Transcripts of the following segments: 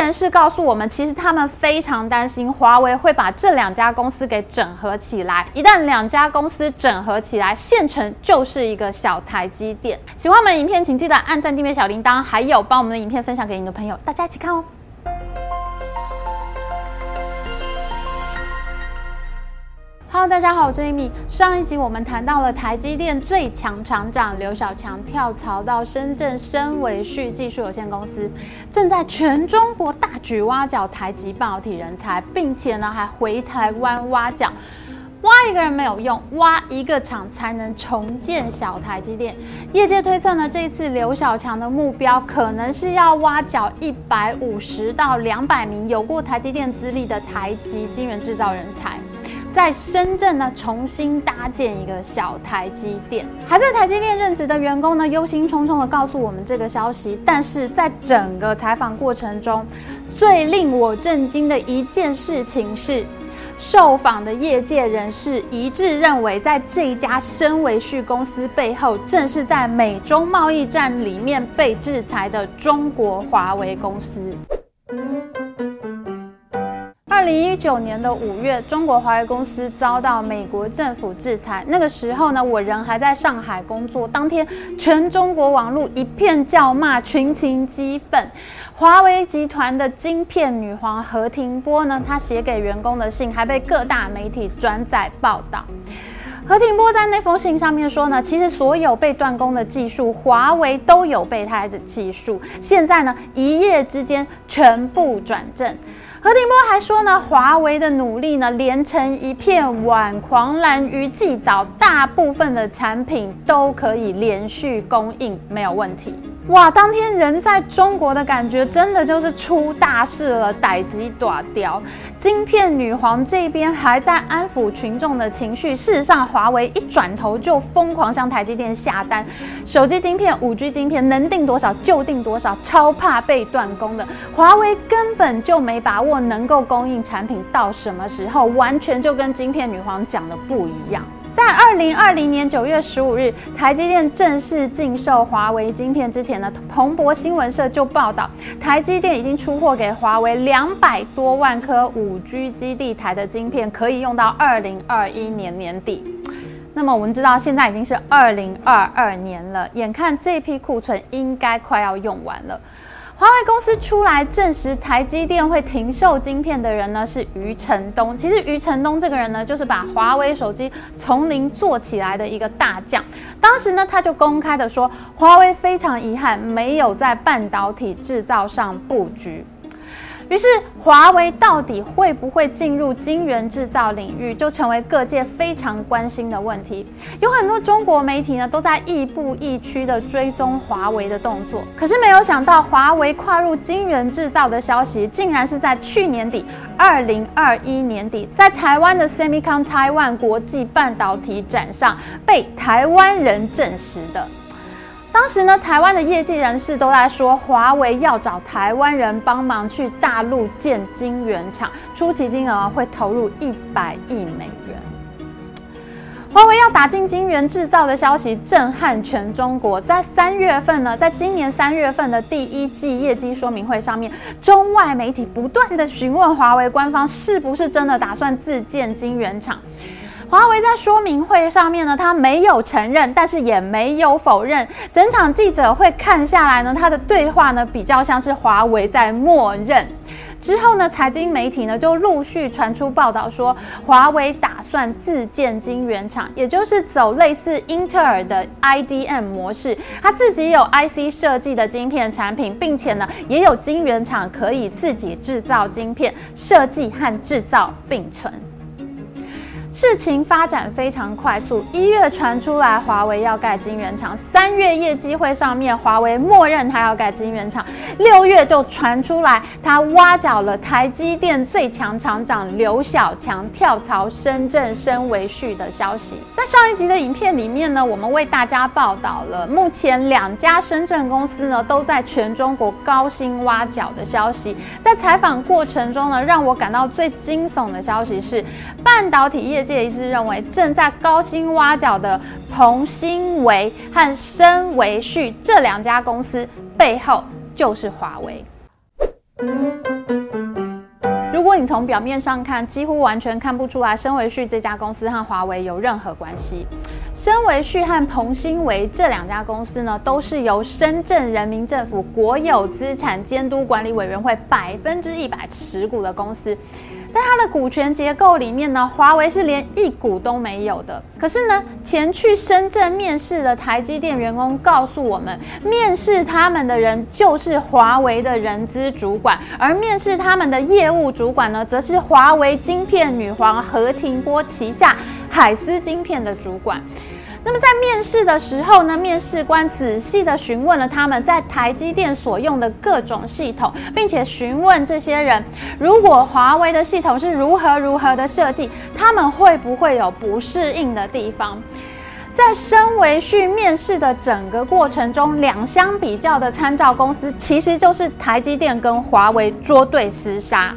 人士告诉我们，其实他们非常担心华为会把这两家公司给整合起来。一旦两家公司整合起来，县城就是一个小台积电。喜欢我们影片，请记得按赞、订阅小铃铛，还有帮我们的影片分享给你的朋友，大家一起看哦。Hello，大家好，我是 Amy。上一集我们谈到了台积电最强厂长刘小强跳槽到深圳深维旭技术有限公司，正在全中国大举挖角台积半导体人才，并且呢还回台湾挖角。挖一个人没有用，挖一个厂才能重建小台积电。业界推测呢，这次刘小强的目标可能是要挖角一百五十到两百名有过台积电资历的台积晶圆制造人才。在深圳呢，重新搭建一个小台积电。还在台积电任职的员工呢，忧心忡忡地告诉我们这个消息。但是在整个采访过程中，最令我震惊的一件事情是，受访的业界人士一致认为，在这一家深维旭公司背后，正是在美中贸易战里面被制裁的中国华为公司。二零一九年的五月，中国华为公司遭到美国政府制裁。那个时候呢，我人还在上海工作。当天，全中国网络一片叫骂，群情激愤。华为集团的晶片女皇何庭波呢，她写给员工的信还被各大媒体转载报道。何庭波在那封信上面说呢，其实所有被断供的技术，华为都有备胎的技术，现在呢，一夜之间全部转正。何庭波还说呢，华为的努力呢，连成一片碗狂澜于既倒，大部分的产品都可以连续供应，没有问题。哇，当天人在中国的感觉真的就是出大事了，代志大条。晶片女皇这边还在安抚群众的情绪，事实上，华为一转头就疯狂向台积电下单，手机晶片、五 G 晶片能订多少就订多少，超怕被断供的。华为根本就没把握能够供应产品到什么时候，完全就跟晶片女皇讲的不一样。在二零二零年九月十五日，台积电正式禁售华为晶片之前呢，彭博新闻社就报道，台积电已经出货给华为两百多万颗五 G 基地台的晶片，可以用到二零二一年年底。那么我们知道，现在已经是二零二二年了，眼看这批库存应该快要用完了。华为公司出来证实台积电会停售晶片的人呢，是余承东。其实余承东这个人呢，就是把华为手机从零做起来的一个大将。当时呢，他就公开的说，华为非常遗憾没有在半导体制造上布局。于是，华为到底会不会进入晶圆制造领域，就成为各界非常关心的问题。有很多中国媒体呢，都在亦步亦趋的追踪华为的动作。可是，没有想到，华为跨入晶圆制造的消息，竟然是在去年底，二零二一年底，在台湾的 SEMICON Taiwan 国际半导体展上，被台湾人证实的。当时呢，台湾的业界人士都在说，华为要找台湾人帮忙去大陆建晶圆厂，初期金额会投入一百亿美元。华为要打进晶圆制造的消息震撼全中国。在三月份呢，在今年三月份的第一季业绩说明会上面，中外媒体不断地询问华为官方是不是真的打算自建晶圆厂。华为在说明会上面呢，他没有承认，但是也没有否认。整场记者会看下来呢，他的对话呢比较像是华为在默认。之后呢，财经媒体呢就陆续传出报道说，华为打算自建晶圆厂，也就是走类似英特尔的 IDM 模式，他自己有 IC 设计的晶片产品，并且呢也有晶圆厂可以自己制造晶片，设计和制造并存。事情发展非常快速，一月传出来华为要盖晶圆厂，三月业绩会上面华为默认他要盖晶圆厂，六月就传出来他挖角了台积电最强厂长刘小强跳槽深圳深维旭的消息。在上一集的影片里面呢，我们为大家报道了目前两家深圳公司呢都在全中国高薪挖角的消息。在采访过程中呢，让我感到最惊悚的消息是半导体业。业界一致认为，正在高薪挖角的彭新维和深维旭这两家公司背后就是华为。如果你从表面上看，几乎完全看不出来申维旭这家公司和华为有任何关系。申维旭和彭新维这两家公司呢，都是由深圳人民政府国有资产监督管理委员会百分之一百持股的公司。在它的股权结构里面呢，华为是连一股都没有的。可是呢，前去深圳面试的台积电员工告诉我们，面试他们的人就是华为的人资主管，而面试他们的业务主管呢，则是华为晶片女皇何庭波旗下海思晶片的主管。那么在面试的时候呢，面试官仔细地询问了他们在台积电所用的各种系统，并且询问这些人，如果华为的系统是如何如何的设计，他们会不会有不适应的地方？在生维旭面试的整个过程中，两相比较的参照公司其实就是台积电跟华为捉对厮杀。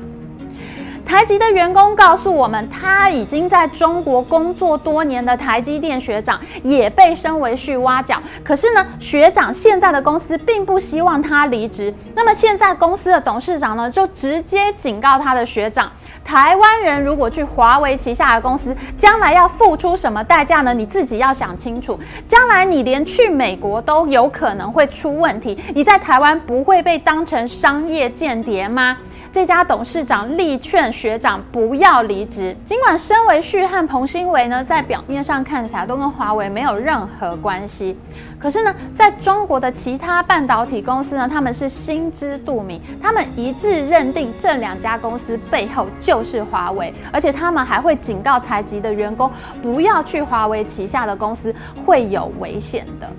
台积的员工告诉我们，他已经在中国工作多年的台积电学长也被生维旭挖角。可是呢，学长现在的公司并不希望他离职。那么现在公司的董事长呢，就直接警告他的学长：台湾人如果去华为旗下的公司，将来要付出什么代价呢？你自己要想清楚。将来你连去美国都有可能会出问题，你在台湾不会被当成商业间谍吗？这家董事长力劝学长不要离职。尽管身为旭和彭新维呢，在表面上看起来都跟华为没有任何关系，可是呢，在中国的其他半导体公司呢，他们是心知肚明，他们一致认定这两家公司背后就是华为，而且他们还会警告台积的员工不要去华为旗下的公司，会有危险的。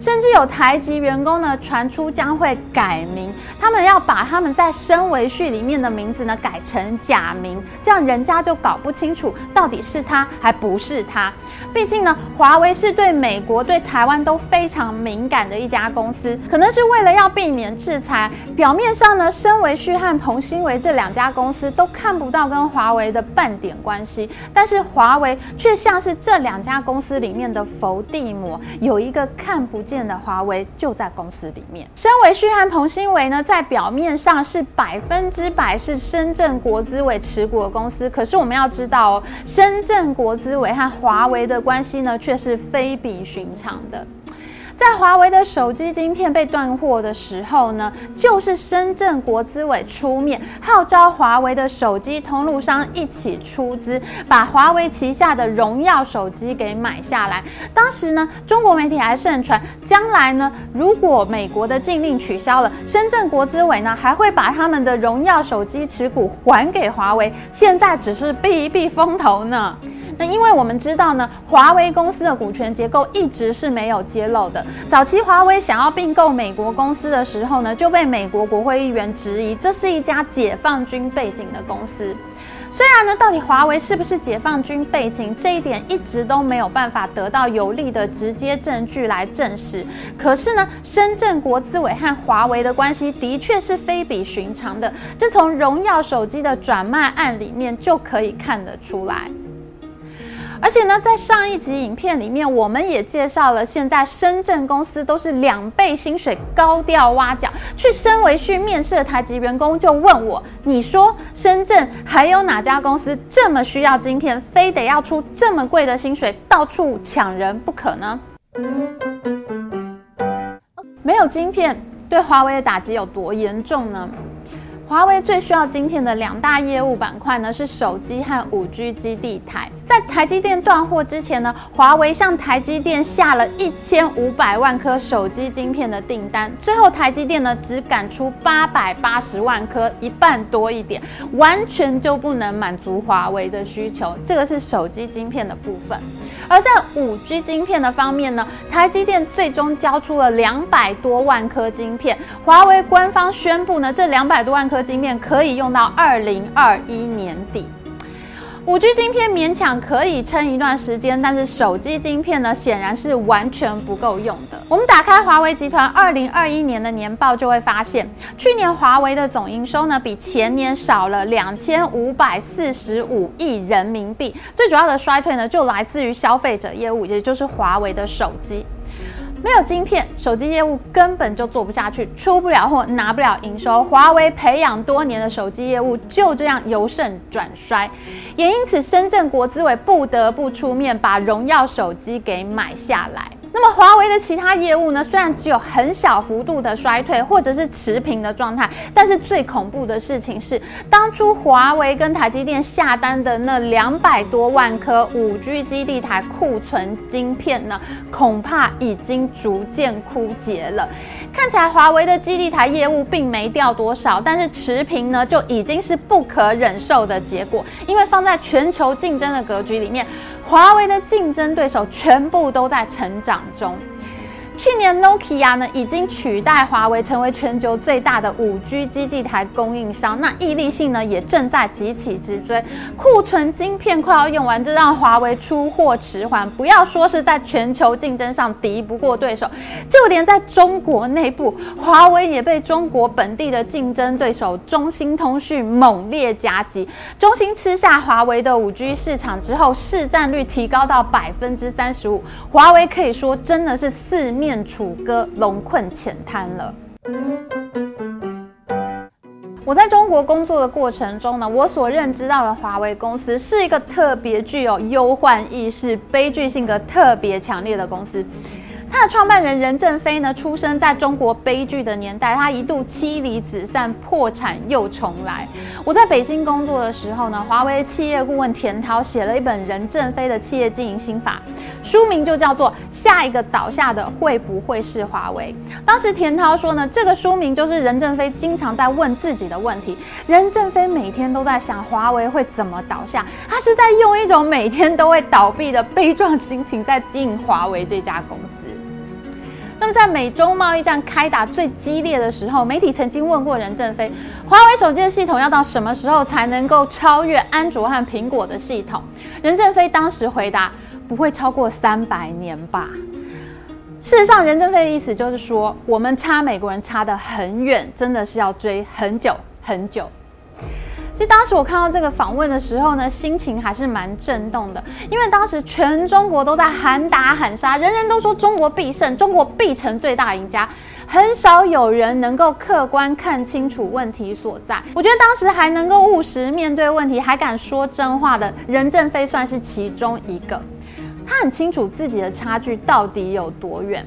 甚至有台籍员工呢，传出将会改名，他们要把他们在生维旭里面的名字呢改成假名，这样人家就搞不清楚到底是他还不是他。毕竟呢，华为是对美国、对台湾都非常敏感的一家公司，可能是为了要避免制裁，表面上呢，生维旭和彭新维这两家公司都看不到跟华为的半点关系，但是华为却像是这两家公司里面的伏地魔，有一个看不见的华为就在公司里面。身为旭和彭新维呢，在表面上是百分之百是深圳国资委持股的公司，可是我们要知道，深圳国资委和华为的关系呢，却是非比寻常的。在华为的手机晶片被断货的时候呢，就是深圳国资委出面号召华为的手机通路商一起出资，把华为旗下的荣耀手机给买下来。当时呢，中国媒体还盛传，将来呢，如果美国的禁令取消了，深圳国资委呢还会把他们的荣耀手机持股还给华为。现在只是避一避风头呢。那因为我们知道呢，华为公司的股权结构一直是没有揭露的。早期华为想要并购美国公司的时候呢，就被美国国会议员质疑，这是一家解放军背景的公司。虽然呢，到底华为是不是解放军背景，这一点一直都没有办法得到有力的直接证据来证实。可是呢，深圳国资委和华为的关系的确是非比寻常的，这从荣耀手机的转卖案里面就可以看得出来。而且呢，在上一集影片里面，我们也介绍了，现在深圳公司都是两倍薪水高调挖角。去生维旭面试的台籍员工就问我：“你说深圳还有哪家公司这么需要晶片，非得要出这么贵的薪水，到处抢人不可呢？”没有晶片对华为的打击有多严重呢？华为最需要晶片的两大业务板块呢，是手机和五 G 基地台。在台积电断货之前呢，华为向台积电下了一千五百万颗手机晶片的订单，最后台积电呢只赶出八百八十万颗，一半多一点，完全就不能满足华为的需求。这个是手机晶片的部分。而在五 G 晶片的方面呢，台积电最终交出了两百多万颗晶片，华为官方宣布呢，这两百多万颗。晶片可以用到二零二一年底，五 G 晶片勉强可以撑一段时间，但是手机晶片呢，显然是完全不够用的。我们打开华为集团二零二一年的年报，就会发现，去年华为的总营收呢，比前年少了两千五百四十五亿人民币。最主要的衰退呢，就来自于消费者业务，也就是华为的手机。没有晶片，手机业务根本就做不下去，出不了货，拿不了营收。华为培养多年的手机业务就这样由盛转衰，也因此深圳国资委不得不出面把荣耀手机给买下来。那么华为的其他业务呢？虽然只有很小幅度的衰退，或者是持平的状态，但是最恐怖的事情是，当初华为跟台积电下单的那两百多万颗五 G 基地台库存晶片呢，恐怕已经逐渐枯竭了。看起来华为的基地台业务并没掉多少，但是持平呢，就已经是不可忍受的结果。因为放在全球竞争的格局里面。华为的竞争对手全部都在成长中。去年，Nokia 呢已经取代华为成为全球最大的五 G 基地台供应商。那易利信呢也正在急起直追，库存晶片快要用完，这让华为出货迟缓。不要说是在全球竞争上敌不过对手，就连在中国内部，华为也被中国本地的竞争对手中兴通讯猛烈夹击。中兴吃下华为的五 G 市场之后，市占率提高到百分之三十五，华为可以说真的是四面。面楚歌，龙困浅滩了。我在中国工作的过程中呢，我所认知到的华为公司是一个特别具有忧患意识、悲剧性格特别强烈的公司。他的创办人任正非呢，出生在中国悲剧的年代，他一度妻离子散、破产又重来。我在北京工作的时候呢，华为企业顾问田涛写了一本任正非的企业经营心法，书名就叫做《下一个倒下的会不会是华为》。当时田涛说呢，这个书名就是任正非经常在问自己的问题。任正非每天都在想华为会怎么倒下，他是在用一种每天都会倒闭的悲壮心情在经营华为这家公司。那么，在美中贸易战开打最激烈的时候，媒体曾经问过任正非，华为手机的系统要到什么时候才能够超越安卓和苹果的系统？任正非当时回答：不会超过三百年吧。事实上，任正非的意思就是说，我们差美国人差得很远，真的是要追很久很久。其实当时我看到这个访问的时候呢，心情还是蛮震动的，因为当时全中国都在喊打喊杀，人人都说中国必胜，中国必成最大赢家，很少有人能够客观看清楚问题所在。我觉得当时还能够务实面对问题，还敢说真话的任正非算是其中一个，他很清楚自己的差距到底有多远。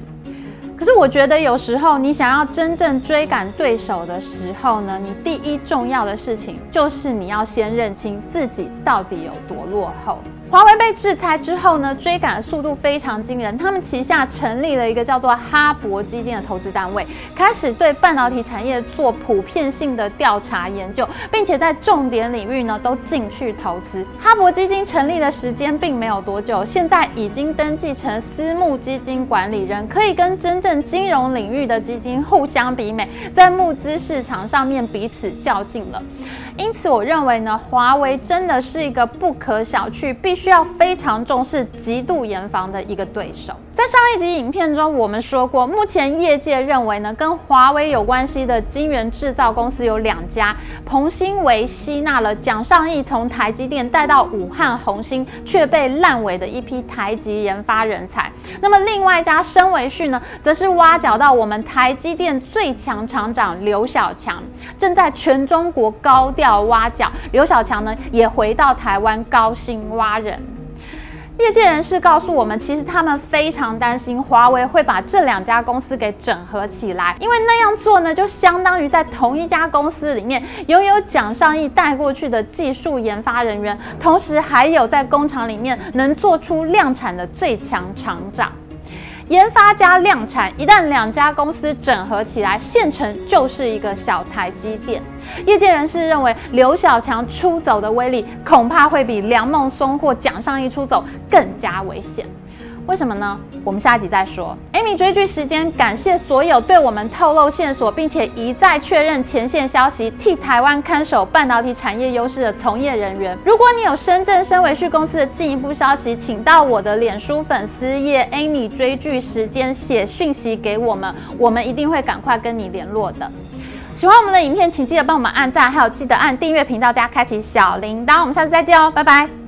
可是我觉得有时候你想要真正追赶对手的时候呢，你第一重要的事情就是你要先认清自己到底有多落后。华为被制裁之后呢，追赶的速度非常惊人。他们旗下成立了一个叫做哈勃基金的投资单位，开始对半导体产业做普遍性的调查研究，并且在重点领域呢都进去投资。哈勃基金成立的时间并没有多久，现在已经登记成私募基金管理人，可以跟真正金融领域的基金互相比美，在募资市场上面彼此较劲了。因此，我认为呢，华为真的是一个不可小觑、必须要非常重视、极度严防的一个对手。在上一集影片中，我们说过，目前业界认为呢，跟华为有关系的晶圆制造公司有两家，鹏芯为吸纳了蒋尚义从台积电带到武汉红星却被烂尾的一批台籍研发人才。那么另外一家升为旭呢，则是挖角到我们台积电最强厂长刘小强，正在全中国高调挖角。刘小强呢，也回到台湾高薪挖人。业界人士告诉我们，其实他们非常担心华为会把这两家公司给整合起来，因为那样做呢，就相当于在同一家公司里面拥有蒋尚义带过去的技术研发人员，同时还有在工厂里面能做出量产的最强厂长。研发加量产，一旦两家公司整合起来，现成就是一个小台积电。业界人士认为，刘小强出走的威力恐怕会比梁孟松或蒋尚义出走更加危险。为什么呢？我们下一集再说。Amy 追剧时间，感谢所有对我们透露线索，并且一再确认前线消息，替台湾看守半导体产业优势的从业人员。如果你有深圳升为旭公司的进一步消息，请到我的脸书粉丝页 Amy 追剧时间写讯息给我们，我们一定会赶快跟你联络的。喜欢我们的影片，请记得帮我们按赞，还有记得按订阅频道加开启小铃铛。我们下次再见哦，拜拜。